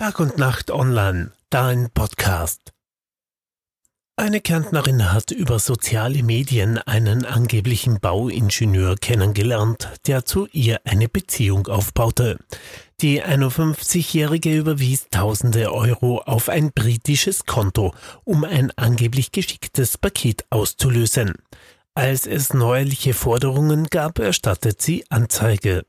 Tag und Nacht online, dein Podcast. Eine Kärntnerin hat über soziale Medien einen angeblichen Bauingenieur kennengelernt, der zu ihr eine Beziehung aufbaute. Die 51-Jährige überwies tausende Euro auf ein britisches Konto, um ein angeblich geschicktes Paket auszulösen. Als es neuerliche Forderungen gab, erstattet sie Anzeige.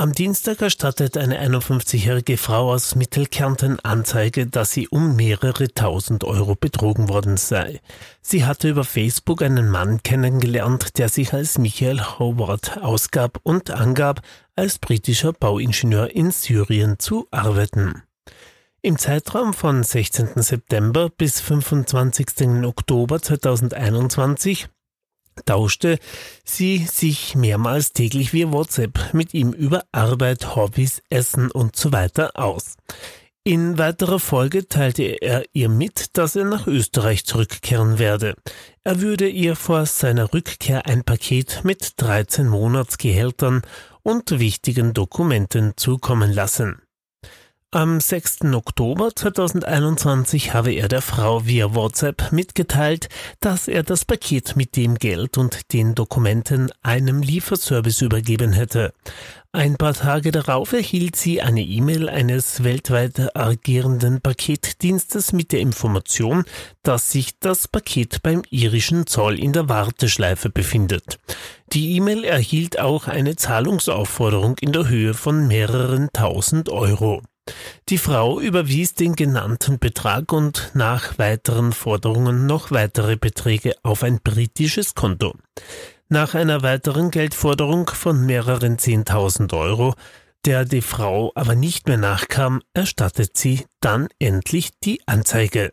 Am Dienstag erstattet eine 51-jährige Frau aus Mittelkärnten Anzeige, dass sie um mehrere tausend Euro betrogen worden sei. Sie hatte über Facebook einen Mann kennengelernt, der sich als Michael Howard ausgab und angab, als britischer Bauingenieur in Syrien zu arbeiten. Im Zeitraum von 16. September bis 25. Oktober 2021 tauschte sie sich mehrmals täglich via WhatsApp mit ihm über Arbeit, Hobbys, Essen und so weiter aus. In weiterer Folge teilte er ihr mit, dass er nach Österreich zurückkehren werde. Er würde ihr vor seiner Rückkehr ein Paket mit 13 Monatsgehältern und wichtigen Dokumenten zukommen lassen. Am 6. Oktober 2021 habe er der Frau via WhatsApp mitgeteilt, dass er das Paket mit dem Geld und den Dokumenten einem Lieferservice übergeben hätte. Ein paar Tage darauf erhielt sie eine E-Mail eines weltweit agierenden Paketdienstes mit der Information, dass sich das Paket beim irischen Zoll in der Warteschleife befindet. Die E-Mail erhielt auch eine Zahlungsaufforderung in der Höhe von mehreren tausend Euro. Die Frau überwies den genannten Betrag und nach weiteren Forderungen noch weitere Beträge auf ein britisches Konto. Nach einer weiteren Geldforderung von mehreren Zehntausend Euro, der die Frau aber nicht mehr nachkam, erstattet sie dann endlich die Anzeige.